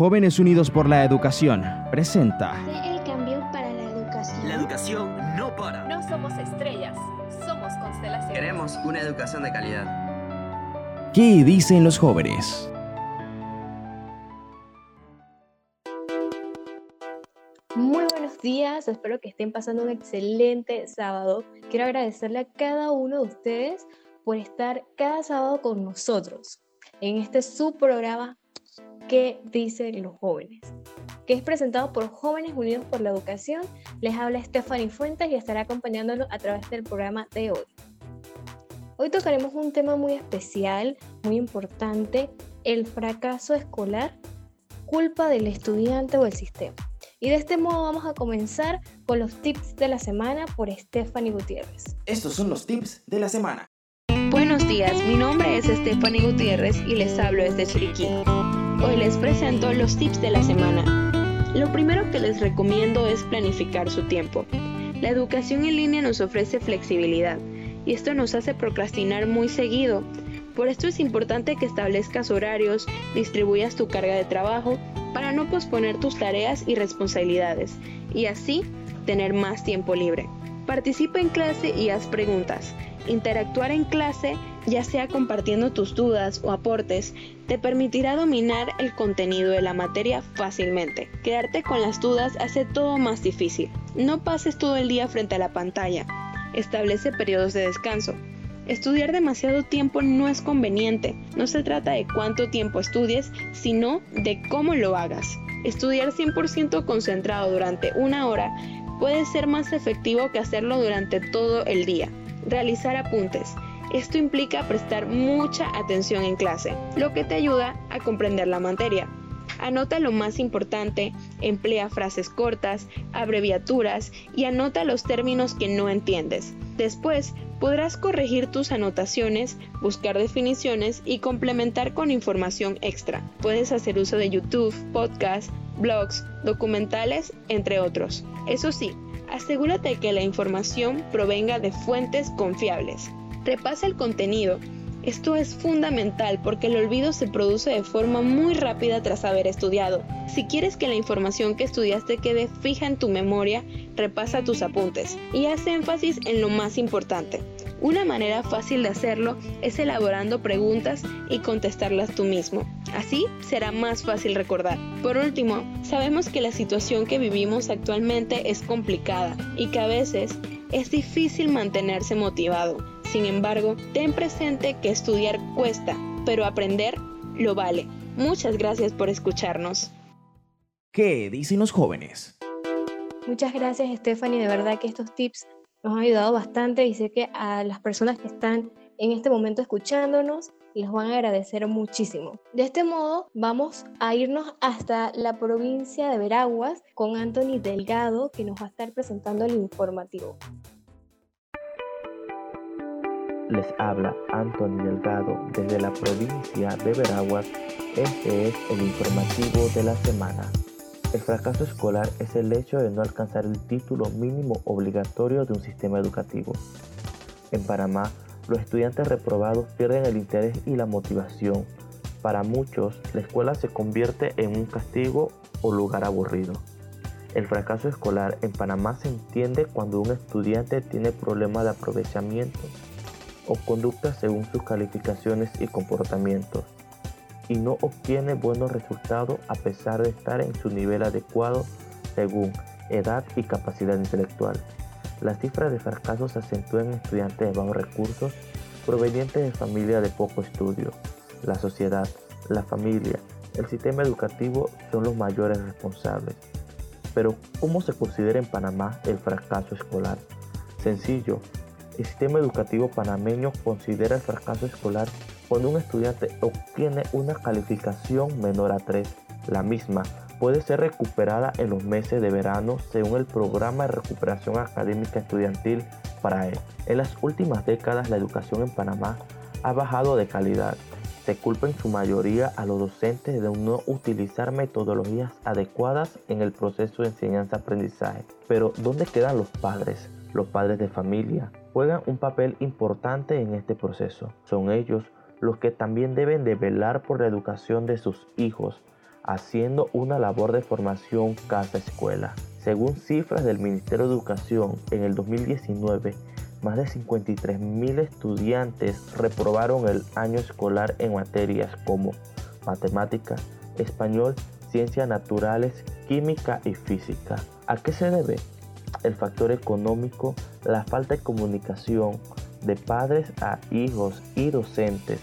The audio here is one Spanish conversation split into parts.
Jóvenes Unidos por la Educación presenta el cambio para la educación. La educación no para. No somos estrellas, somos constelaciones. Queremos una educación de calidad. ¿Qué dicen los jóvenes? Muy buenos días, espero que estén pasando un excelente sábado. Quiero agradecerle a cada uno de ustedes por estar cada sábado con nosotros en este subprograma que dicen los jóvenes, que es presentado por Jóvenes Unidos por la Educación. Les habla Stephanie Fuentes y estará acompañándolos a través del programa de hoy. Hoy tocaremos un tema muy especial, muy importante, el fracaso escolar, culpa del estudiante o el sistema. Y de este modo vamos a comenzar con los tips de la semana por Stephanie Gutiérrez. Estos son los tips de la semana. Buenos días, mi nombre es Stephanie Gutiérrez y les hablo desde Chiriquí. Hoy les presento los tips de la semana. Lo primero que les recomiendo es planificar su tiempo. La educación en línea nos ofrece flexibilidad y esto nos hace procrastinar muy seguido. Por esto es importante que establezcas horarios, distribuyas tu carga de trabajo para no posponer tus tareas y responsabilidades y así tener más tiempo libre. Participa en clase y haz preguntas. Interactuar en clase, ya sea compartiendo tus dudas o aportes, te permitirá dominar el contenido de la materia fácilmente. Quedarte con las dudas hace todo más difícil. No pases todo el día frente a la pantalla. Establece periodos de descanso. Estudiar demasiado tiempo no es conveniente. No se trata de cuánto tiempo estudies, sino de cómo lo hagas. Estudiar 100% concentrado durante una hora puede ser más efectivo que hacerlo durante todo el día. Realizar apuntes. Esto implica prestar mucha atención en clase, lo que te ayuda a comprender la materia. Anota lo más importante, emplea frases cortas, abreviaturas y anota los términos que no entiendes. Después, podrás corregir tus anotaciones, buscar definiciones y complementar con información extra. Puedes hacer uso de YouTube, podcasts, blogs, documentales, entre otros. Eso sí, asegúrate que la información provenga de fuentes confiables. Repasa el contenido. Esto es fundamental porque el olvido se produce de forma muy rápida tras haber estudiado. Si quieres que la información que estudiaste quede fija en tu memoria, repasa tus apuntes y haz énfasis en lo más importante. Una manera fácil de hacerlo es elaborando preguntas y contestarlas tú mismo. Así será más fácil recordar. Por último, sabemos que la situación que vivimos actualmente es complicada y que a veces es difícil mantenerse motivado. Sin embargo, ten presente que estudiar cuesta, pero aprender lo vale. Muchas gracias por escucharnos. ¿Qué dicen los jóvenes? Muchas gracias Stephanie, de verdad que estos tips nos han ayudado bastante y sé que a las personas que están en este momento escuchándonos les van a agradecer muchísimo. De este modo, vamos a irnos hasta la provincia de Veraguas con Anthony Delgado, que nos va a estar presentando el informativo. Les habla Anthony Delgado desde la provincia de Veraguas. Este es el informativo de la semana. El fracaso escolar es el hecho de no alcanzar el título mínimo obligatorio de un sistema educativo. En Panamá, los estudiantes reprobados pierden el interés y la motivación. Para muchos, la escuela se convierte en un castigo o lugar aburrido. El fracaso escolar en Panamá se entiende cuando un estudiante tiene problemas de aprovechamiento o conducta según sus calificaciones y comportamientos y no obtiene buenos resultados a pesar de estar en su nivel adecuado según edad y capacidad intelectual. Las cifras de fracaso se acentúan en estudiantes de bajos recursos provenientes de familias de poco estudio. La sociedad, la familia, el sistema educativo son los mayores responsables. Pero, ¿cómo se considera en Panamá el fracaso escolar? Sencillo, el sistema educativo panameño considera el fracaso escolar cuando un estudiante obtiene una calificación menor a 3. La misma puede ser recuperada en los meses de verano según el programa de recuperación académica estudiantil para él. En las últimas décadas la educación en Panamá ha bajado de calidad. Se culpa en su mayoría a los docentes de no utilizar metodologías adecuadas en el proceso de enseñanza-aprendizaje. Pero ¿dónde quedan los padres? Los padres de familia juegan un papel importante en este proceso. Son ellos los que también deben de velar por la educación de sus hijos, haciendo una labor de formación casa-escuela. Según cifras del Ministerio de Educación, en el 2019, más de 53.000 estudiantes reprobaron el año escolar en materias como matemática, español, ciencias naturales, química y física. ¿A qué se debe? El factor económico, la falta de comunicación de padres a hijos y docentes,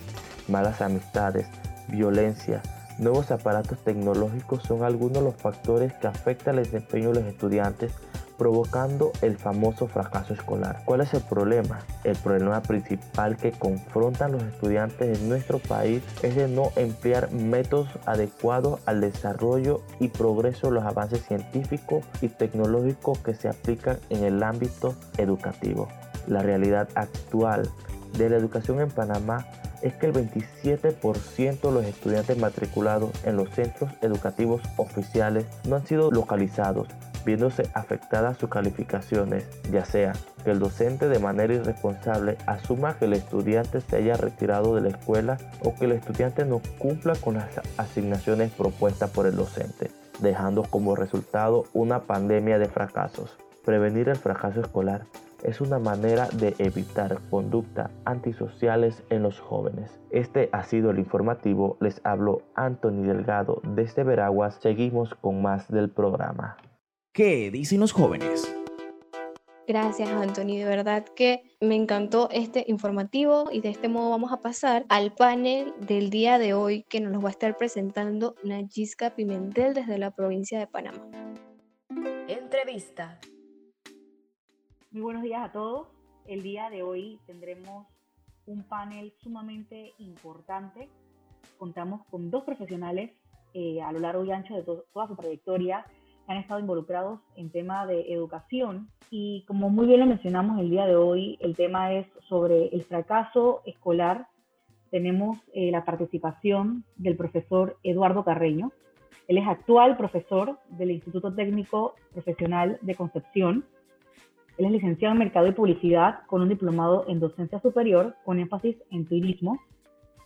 malas amistades, violencia, nuevos aparatos tecnológicos son algunos de los factores que afectan el desempeño de los estudiantes provocando el famoso fracaso escolar. ¿Cuál es el problema? El problema principal que confrontan los estudiantes en nuestro país es de no emplear métodos adecuados al desarrollo y progreso de los avances científicos y tecnológicos que se aplican en el ámbito educativo. La realidad actual de la educación en Panamá es que el 27% de los estudiantes matriculados en los centros educativos oficiales no han sido localizados viéndose afectadas sus calificaciones, ya sea que el docente de manera irresponsable asuma que el estudiante se haya retirado de la escuela o que el estudiante no cumpla con las asignaciones propuestas por el docente, dejando como resultado una pandemia de fracasos. Prevenir el fracaso escolar es una manera de evitar conductas antisociales en los jóvenes. Este ha sido el informativo. Les hablo Anthony Delgado desde Veraguas. Seguimos con más del programa. ¿Qué dicen los jóvenes? Gracias, Anthony. De verdad que me encantó este informativo y de este modo vamos a pasar al panel del día de hoy que nos lo va a estar presentando Nayisca Pimentel desde la provincia de Panamá. Entrevista. Muy buenos días a todos. El día de hoy tendremos un panel sumamente importante. Contamos con dos profesionales eh, a lo largo y ancho de toda su trayectoria han estado involucrados en tema de educación y como muy bien lo mencionamos el día de hoy, el tema es sobre el fracaso escolar. Tenemos eh, la participación del profesor Eduardo Carreño. Él es actual profesor del Instituto Técnico Profesional de Concepción. Él es licenciado en Mercado y Publicidad con un diplomado en Docencia Superior con énfasis en turismo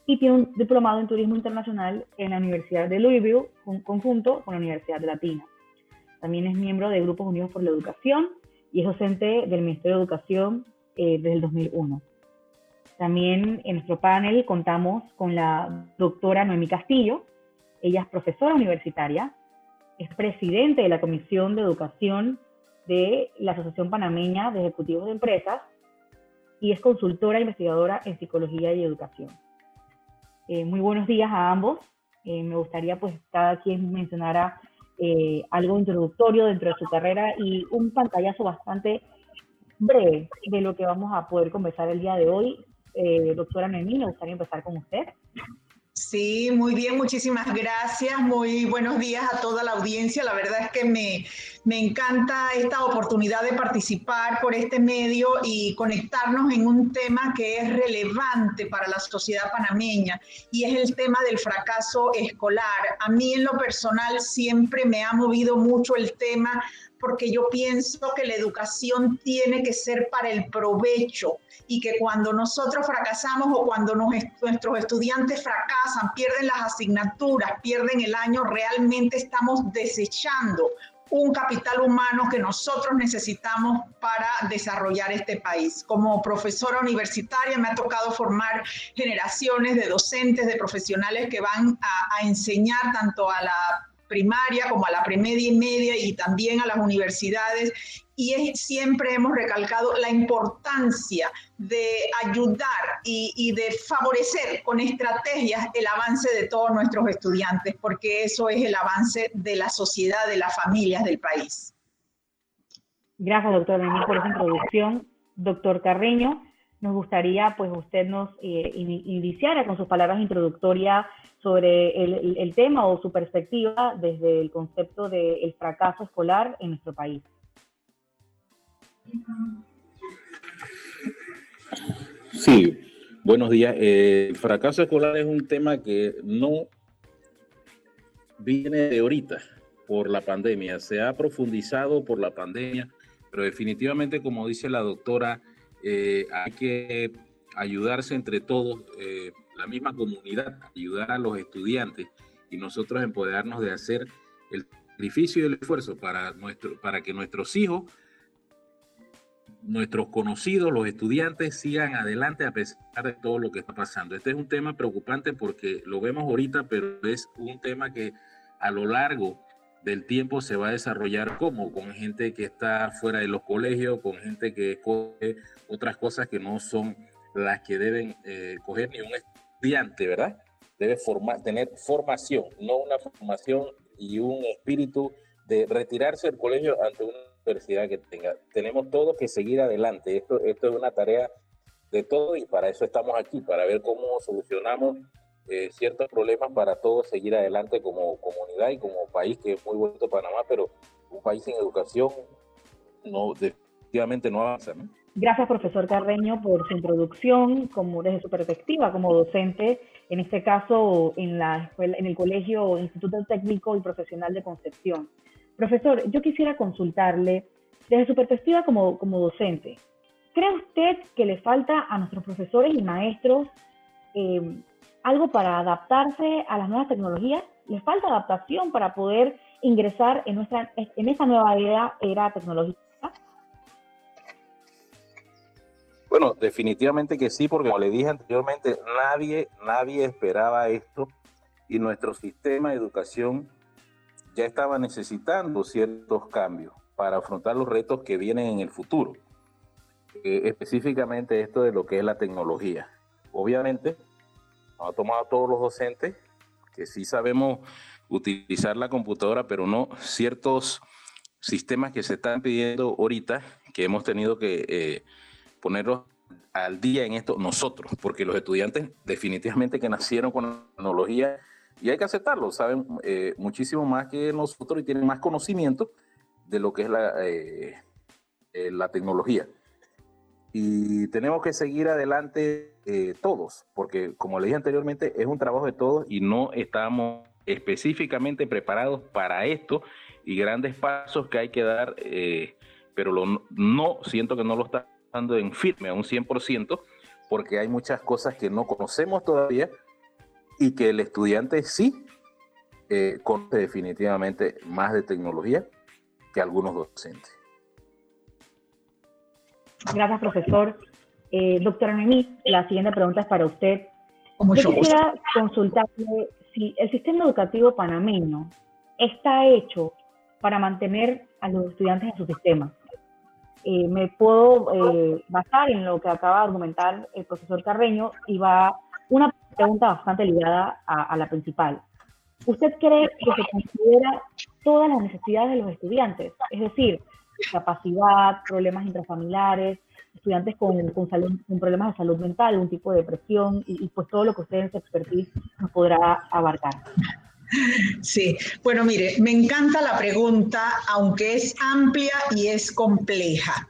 y tiene un diplomado en Turismo Internacional en la Universidad de Louisville, conjunto con la Universidad de Latina. También es miembro de Grupos Unidos por la Educación y es docente del Ministerio de Educación eh, desde el 2001. También en nuestro panel contamos con la doctora Noemí Castillo. Ella es profesora universitaria, es presidente de la Comisión de Educación de la Asociación Panameña de Ejecutivos de Empresas y es consultora e investigadora en psicología y educación. Eh, muy buenos días a ambos. Eh, me gustaría pues cada quien mencionara eh, algo introductorio dentro de su carrera y un pantallazo bastante breve de lo que vamos a poder conversar el día de hoy. Doctora Noemí, me gustaría empezar con usted. Sí, muy bien, muchísimas gracias. Muy buenos días a toda la audiencia. La verdad es que me, me encanta esta oportunidad de participar por este medio y conectarnos en un tema que es relevante para la sociedad panameña y es el tema del fracaso escolar. A mí en lo personal siempre me ha movido mucho el tema porque yo pienso que la educación tiene que ser para el provecho y que cuando nosotros fracasamos o cuando nuestros estudiantes fracasan, pierden las asignaturas, pierden el año, realmente estamos desechando un capital humano que nosotros necesitamos para desarrollar este país. Como profesora universitaria me ha tocado formar generaciones de docentes, de profesionales que van a, a enseñar tanto a la primaria como a la premedia y media y también a las universidades. Y siempre hemos recalcado la importancia de ayudar y, de favorecer con estrategias el avance de todos nuestros estudiantes, porque eso es el avance de la sociedad, de las familias del país. Gracias, doctor Denis, por esa introducción. Doctor Carreño, nos gustaría pues usted nos eh, iniciara con sus palabras introductorias sobre el, tema o su perspectiva desde el concepto del fracaso escolar en nuestro país. Sí, buenos días. Eh, el fracaso escolar es un tema que no viene de ahorita por la pandemia, se ha profundizado por la pandemia, pero definitivamente, como dice la doctora, eh, hay que ayudarse entre todos, eh, la misma comunidad, ayudar a los estudiantes y nosotros empoderarnos de hacer el sacrificio y el esfuerzo para, nuestro, para que nuestros hijos, nuestros conocidos, los estudiantes sigan adelante a pesar de todo lo que está pasando. Este es un tema preocupante porque lo vemos ahorita, pero es un tema que a lo largo del tiempo se va a desarrollar como con gente que está fuera de los colegios, con gente que coge otras cosas que no son las que deben eh, coger ni un estudiante, ¿verdad? Debe formar, tener formación, no una formación y un espíritu de retirarse del colegio ante una universidad que tenga. Tenemos todos que seguir adelante. Esto, esto es una tarea de todo y para eso estamos aquí, para ver cómo solucionamos eh, ciertos problemas para todos seguir adelante como comunidad y como país, que es muy bonito Panamá, pero un país sin educación no definitivamente no avanza. Gracias, profesor Carreño, por su introducción, como desde su perspectiva como docente, en este caso en, la escuela, en el Colegio Instituto Técnico y Profesional de Concepción. Profesor, yo quisiera consultarle, desde su perspectiva como, como docente, ¿cree usted que le falta a nuestros profesores y maestros eh, algo para adaptarse a las nuevas tecnologías? ¿Les falta adaptación para poder ingresar en, nuestra, en esa nueva era, era tecnológica? Bueno, definitivamente que sí, porque como le dije anteriormente, nadie, nadie esperaba esto y nuestro sistema de educación ya estaba necesitando ciertos cambios para afrontar los retos que vienen en el futuro. Eh, específicamente esto de lo que es la tecnología. Obviamente, ha tomado a todos los docentes que sí sabemos utilizar la computadora, pero no ciertos sistemas que se están pidiendo ahorita, que hemos tenido que eh, ponerlos al día en esto nosotros, porque los estudiantes definitivamente que nacieron con la tecnología y hay que aceptarlo, saben eh, muchísimo más que nosotros y tienen más conocimiento de lo que es la, eh, la tecnología. Y tenemos que seguir adelante eh, todos, porque como le dije anteriormente, es un trabajo de todos y no estamos específicamente preparados para esto y grandes pasos que hay que dar, eh, pero lo, no siento que no lo está dando en firme a un 100%, porque hay muchas cosas que no conocemos todavía y que el estudiante sí eh, conoce definitivamente más de tecnología que algunos docentes. Gracias, profesor. Eh, doctora Noemí, la siguiente pregunta es para usted. Yo quisiera consultarle si el sistema educativo panameño está hecho para mantener a los estudiantes en su sistema. Eh, me puedo eh, basar en lo que acaba de argumentar el profesor Carreño y va una pregunta bastante ligada a, a la principal. ¿Usted cree que se considera todas las necesidades de los estudiantes? Es decir, discapacidad, problemas intrafamiliares, estudiantes con, con, problemas de salud mental, un tipo de depresión y, pues todo lo que usted en su expertise nos podrá abarcar. Sí, bueno, mire, me encanta la pregunta, aunque es amplia y es compleja.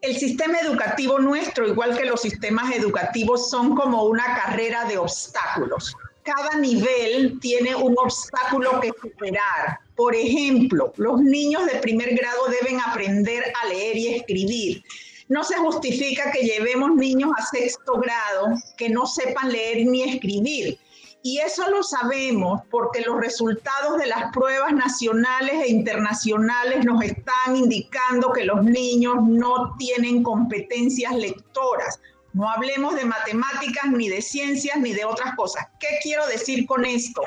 El sistema educativo nuestro, igual que los sistemas educativos, son como una carrera de obstáculos. Cada nivel tiene un obstáculo que superar. Por ejemplo, los niños de primer grado deben aprender a leer y escribir no se justifica que llevemos niños a sexto grado que no sepan leer ni escribir. Y eso lo sabemos porque los resultados de las pruebas nacionales e internacionales nos están indicando que los niños no tienen competencias lectoras. No hablemos de matemáticas, ni de ciencias, ni de otras cosas. ¿Qué quiero decir con esto?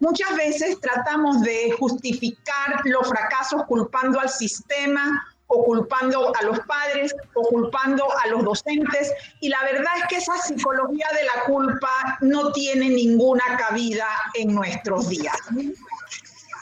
Muchas veces tratamos de justificar los fracasos culpando al sistema o culpando a los padres o culpando a los docentes. Y la verdad es que esa psicología de la culpa no tiene ninguna cabida en nuestros días.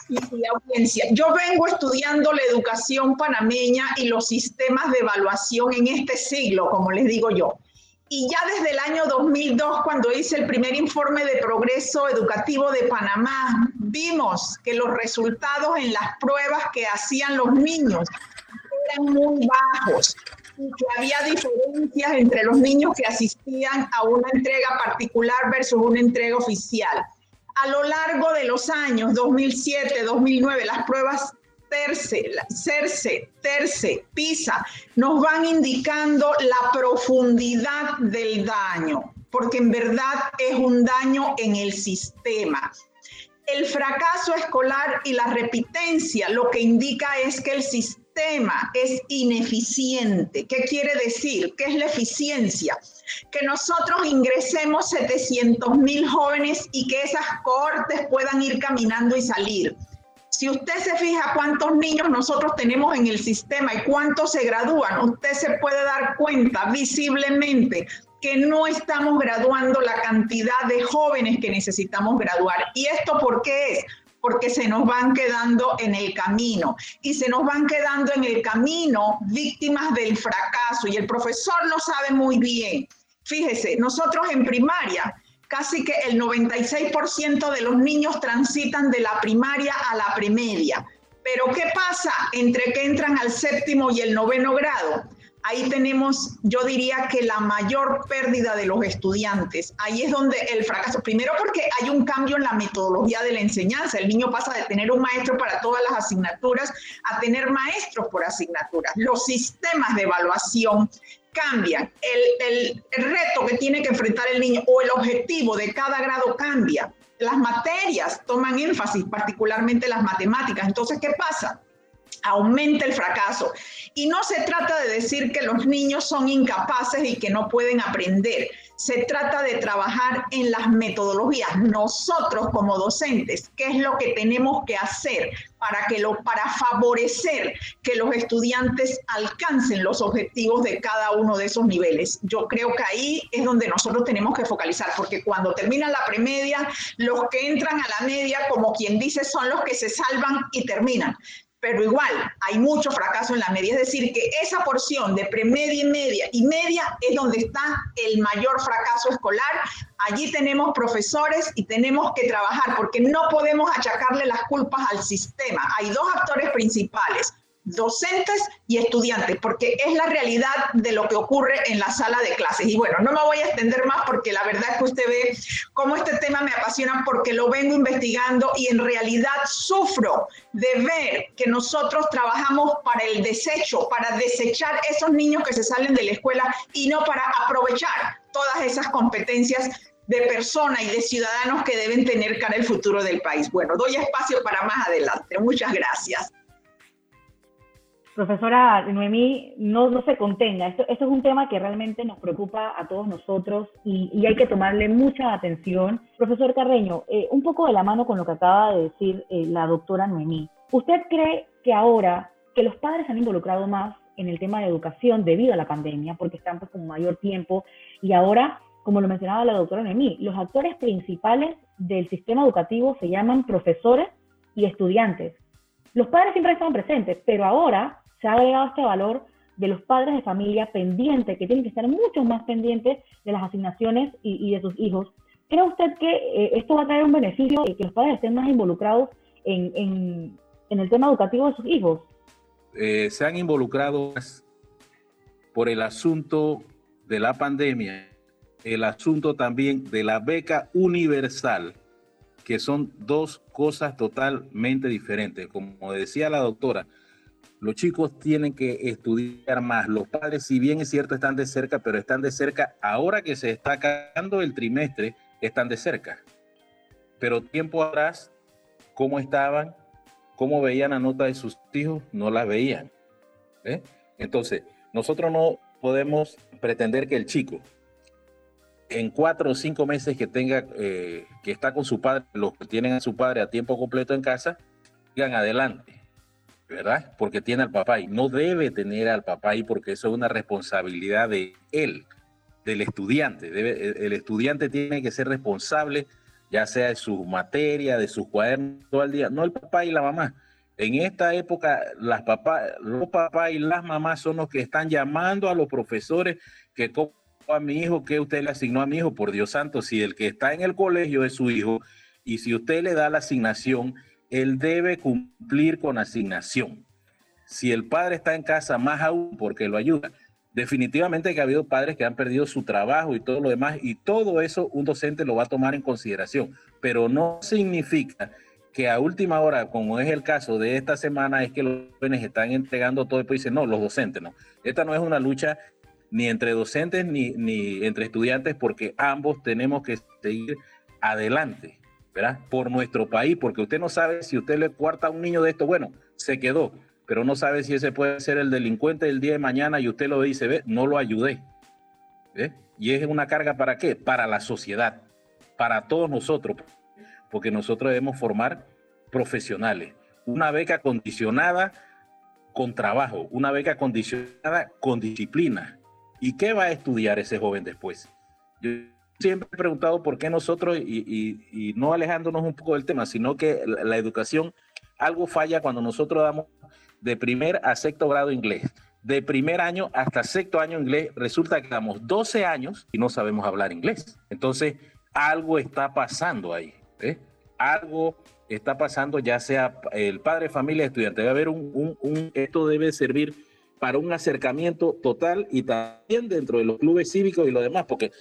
Y, audiencia, yo vengo estudiando la educación panameña y los sistemas de evaluación en este siglo, como les digo yo. Y ya desde el año 2002, cuando hice el primer informe de progreso educativo de Panamá, vimos que los resultados en las pruebas que hacían los niños eran muy bajos y que había diferencias entre los niños que asistían a una entrega particular versus una entrega oficial. A lo largo de los años 2007, 2009, las pruebas TERCE, CERCE, TERCE, PISA, nos van indicando la profundidad del daño, porque en verdad es un daño en el sistema. El fracaso escolar y la repitencia lo que indica es que el sistema es ineficiente. ¿Qué quiere decir? ¿Qué es la eficiencia? Que nosotros ingresemos 700 mil jóvenes y que esas cohortes puedan ir caminando y salir. Si usted se fija cuántos niños nosotros tenemos en el sistema y cuántos se gradúan, usted se puede dar cuenta visiblemente que no estamos graduando la cantidad de jóvenes que necesitamos graduar. ¿Y esto por qué es? Porque se nos van quedando en el camino y se nos van quedando en el camino víctimas del fracaso y el profesor lo sabe muy bien. Fíjese, nosotros en primaria, casi que el 96% de los niños transitan de la primaria a la premedia. Pero ¿qué pasa entre que entran al séptimo y el noveno grado? ahí tenemos, yo diría que la mayor pérdida de los estudiantes. Ahí es donde el fracaso, primero porque hay un cambio en la metodología de la enseñanza. El niño pasa de tener un maestro para todas las asignaturas a tener maestros por asignaturas. Los sistemas de evaluación cambian. El, el reto que tiene que enfrentar el niño o el objetivo de cada grado cambia. Las materias toman énfasis, particularmente las matemáticas. Entonces, ¿qué pasa? aumenta el fracaso. Y no se trata de decir que los niños son incapaces y que no pueden aprender. Se trata de trabajar en las metodologías. Nosotros como docentes, ¿qué es lo que tenemos que hacer para, que lo, para favorecer que los estudiantes alcancen los objetivos de cada uno de esos niveles? Yo creo que ahí es donde nosotros tenemos que focalizar, porque cuando termina la premedia, los que entran a la media, como quien dice, son los que se salvan y terminan pero igual hay mucho fracaso en la media. Es decir, que esa porción de premedia y media y media es donde está el mayor fracaso escolar. Allí tenemos profesores y tenemos que trabajar porque no podemos achacarle las culpas al sistema. Hay dos actores principales docentes y estudiantes, porque es la realidad de lo que ocurre en la sala de clases. Y bueno, no me voy a extender más porque la verdad es que usted ve cómo este tema me apasiona porque lo vengo investigando y en realidad sufro de ver que nosotros trabajamos para el desecho, para desechar esos niños que se salen de la escuela y no para aprovechar todas esas competencias de personas y de ciudadanos que deben tener cara el futuro del país. Bueno, doy espacio para más adelante. Muchas gracias. Profesora Noemí, no, se contenga. Esto, esto es un tema que realmente nos preocupa a todos nosotros y, hay que tomarle mucha atención. Profesor Carreño, eh, un poco de la mano con lo que acaba de decir eh, la doctora Noemí. ¿Usted cree que ahora que los padres se han involucrado más en el tema de educación debido a la pandemia, porque están pues con mayor tiempo y ahora, como lo mencionaba la doctora Noemí, los actores principales del sistema educativo se llaman profesores y estudiantes? Los padres siempre estaban presentes, pero ahora se ha agregado este valor de los padres de familia pendientes, que tienen que estar mucho más pendientes de las asignaciones y, de sus hijos. ¿Cree usted que eh, esto va a traer un beneficio y que los padres estén más involucrados en, el tema educativo de sus hijos? Eh, se han involucrado por el asunto de la pandemia, el asunto también de la beca universal, que son dos cosas totalmente diferentes. Como decía la doctora, los chicos tienen que estudiar más. Los padres, si bien es cierto, están de cerca, pero están de cerca. Ahora que se está acabando el trimestre, están de cerca. Pero tiempo atrás, ¿cómo estaban? ¿Cómo veían la nota de sus hijos? No la veían. ¿eh? Entonces, nosotros no podemos pretender que el chico, en cuatro o cinco meses que tenga, eh, que está con su padre, los que tienen a su padre a tiempo completo en casa, sigan adelante ¿verdad? Porque tiene al papá y no debe tener al papá ahí porque eso es una responsabilidad de él, del estudiante. Debe, el estudiante tiene que ser responsable, ya sea de su materia, de sus cuadernos todo el día, no el papá y la mamá. En esta época, las papás, los papás y las mamás son los que están llamando a los profesores que a mi hijo, que usted le asignó a mi hijo, por Dios santo, si el que está en el colegio es su hijo y si usted le da la asignación, él debe cumplir con asignación. Si el padre está en casa, más aún porque lo ayuda. Definitivamente que ha habido padres que han perdido su trabajo y todo lo demás, y todo eso un docente lo va a tomar en consideración, pero no significa que a última hora, como es el caso de esta semana, es que los jóvenes están entregando todo y pues dicen, no, los docentes no. Esta no es una lucha ni entre docentes ni, ni entre estudiantes, porque ambos tenemos que seguir adelante ¿verdad? Por nuestro país, porque usted no sabe si usted le cuarta a un niño de esto, bueno, se quedó, pero no sabe si ese puede ser el delincuente del día de mañana y usted lo dice, ve, no lo ayudé. ¿Ve? Y es una carga para qué? Para la sociedad, para todos nosotros, porque nosotros debemos formar profesionales. Una beca condicionada con trabajo, una beca condicionada con disciplina. ¿Y qué va a estudiar ese joven después? Yo siempre he preguntado por qué nosotros, y, no alejándonos un poco del tema, sino que la, educación, algo falla cuando nosotros damos de primer a sexto grado inglés. De primer año hasta sexto año inglés, resulta que damos 12 años y no sabemos hablar inglés. Entonces, algo está pasando ahí. ¿eh? Algo está pasando, ya sea el padre, familia, estudiante. Debe haber un, un, esto debe servir para un acercamiento total y también dentro de los clubes cívicos y lo demás, porque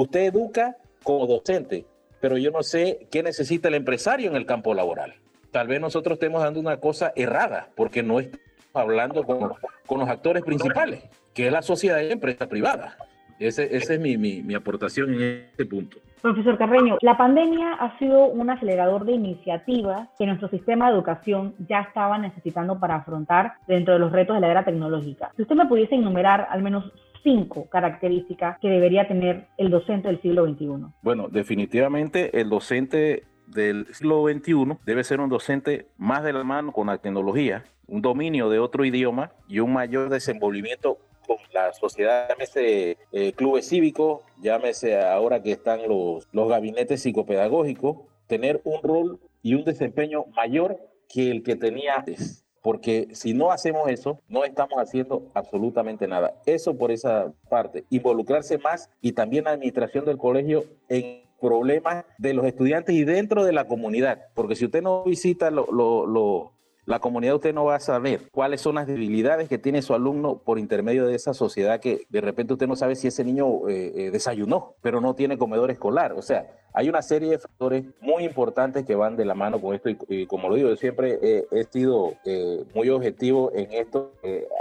usted educa como docente, pero yo no sé qué necesita el empresario en el campo laboral. Tal vez nosotros estemos dando una cosa errada, porque no estamos hablando con, los actores principales, que es la sociedad y la empresa privada. Esa es mi aportación en este punto. Profesor Carreño, la pandemia ha sido un acelerador de iniciativas que nuestro sistema de educación ya estaba necesitando para afrontar dentro de los retos de la era tecnológica. Si usted me pudiese enumerar al menos cinco características que debería tener el docente del siglo XXI. Bueno, definitivamente el docente del siglo XXI debe ser un docente más de la mano con la tecnología, un dominio de otro idioma y un mayor desenvolvimiento con la sociedad, llámese eh, clubes cívicos, llámese ahora que están los, los gabinetes psicopedagógicos, tener un rol y un desempeño mayor que el que tenía antes. Porque si no hacemos eso, no estamos haciendo absolutamente nada. Eso por esa parte. Involucrarse más y también la administración del colegio en problemas de los estudiantes y dentro de la comunidad. Porque si usted no visita lo, la comunidad usted no va a saber cuáles son las debilidades que tiene su alumno por intermedio de esa sociedad que de repente usted no sabe si ese niño eh, eh, desayunó, pero no tiene comedor escolar. O sea, hay una serie de factores muy importantes que van de la mano con esto y, como lo digo, yo siempre he sido eh, muy objetivo en esto,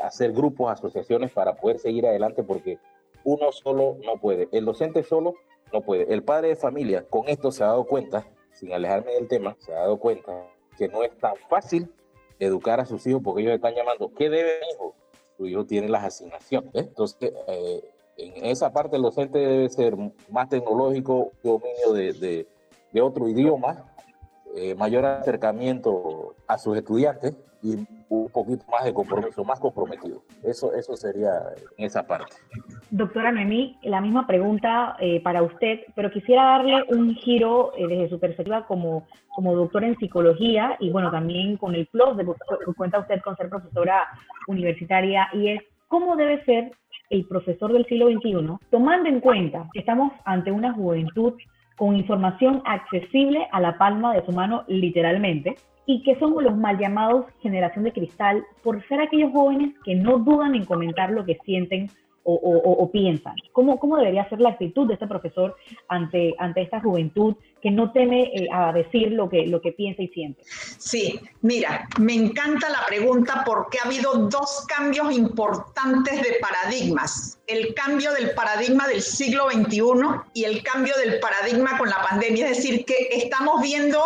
hacer grupos, asociaciones para poder seguir adelante porque uno solo no puede. El docente solo no puede. El padre de familia con esto se ha dado cuenta, sin alejarme del tema, se ha dado cuenta que no es tan fácil educar a sus hijos porque ellos están llamando, ¿qué debe mi hijo? Su hijo tiene las asignaciones. Entonces, eh, en esa parte el docente debe ser más tecnológico, dominio de, de, otro idioma, eh, mayor acercamiento a sus estudiantes y un poquito más de compromiso, más comprometido. Eso, eso sería esa parte. Doctora Noemí, la misma pregunta eh, para usted, pero quisiera darle un giro eh, desde su perspectiva como, como doctora en psicología y bueno, también con el plus de que cuenta usted con ser profesora universitaria y es cómo debe ser el profesor del siglo XXI, tomando en cuenta que estamos ante una juventud con información accesible a la palma de su mano literalmente, y que son los mal llamados generación de cristal por ser aquellos jóvenes que no dudan en comentar lo que sienten o, piensan. ¿Cómo, ¿Cómo debería ser la actitud de este profesor ante, ante esta juventud que no teme eh, a decir lo que, lo que piensa y siente? Sí, mira, me encanta la pregunta porque ha habido dos cambios importantes de paradigmas. El cambio del paradigma del siglo XXI y el cambio del paradigma con la pandemia. Es decir, que estamos viendo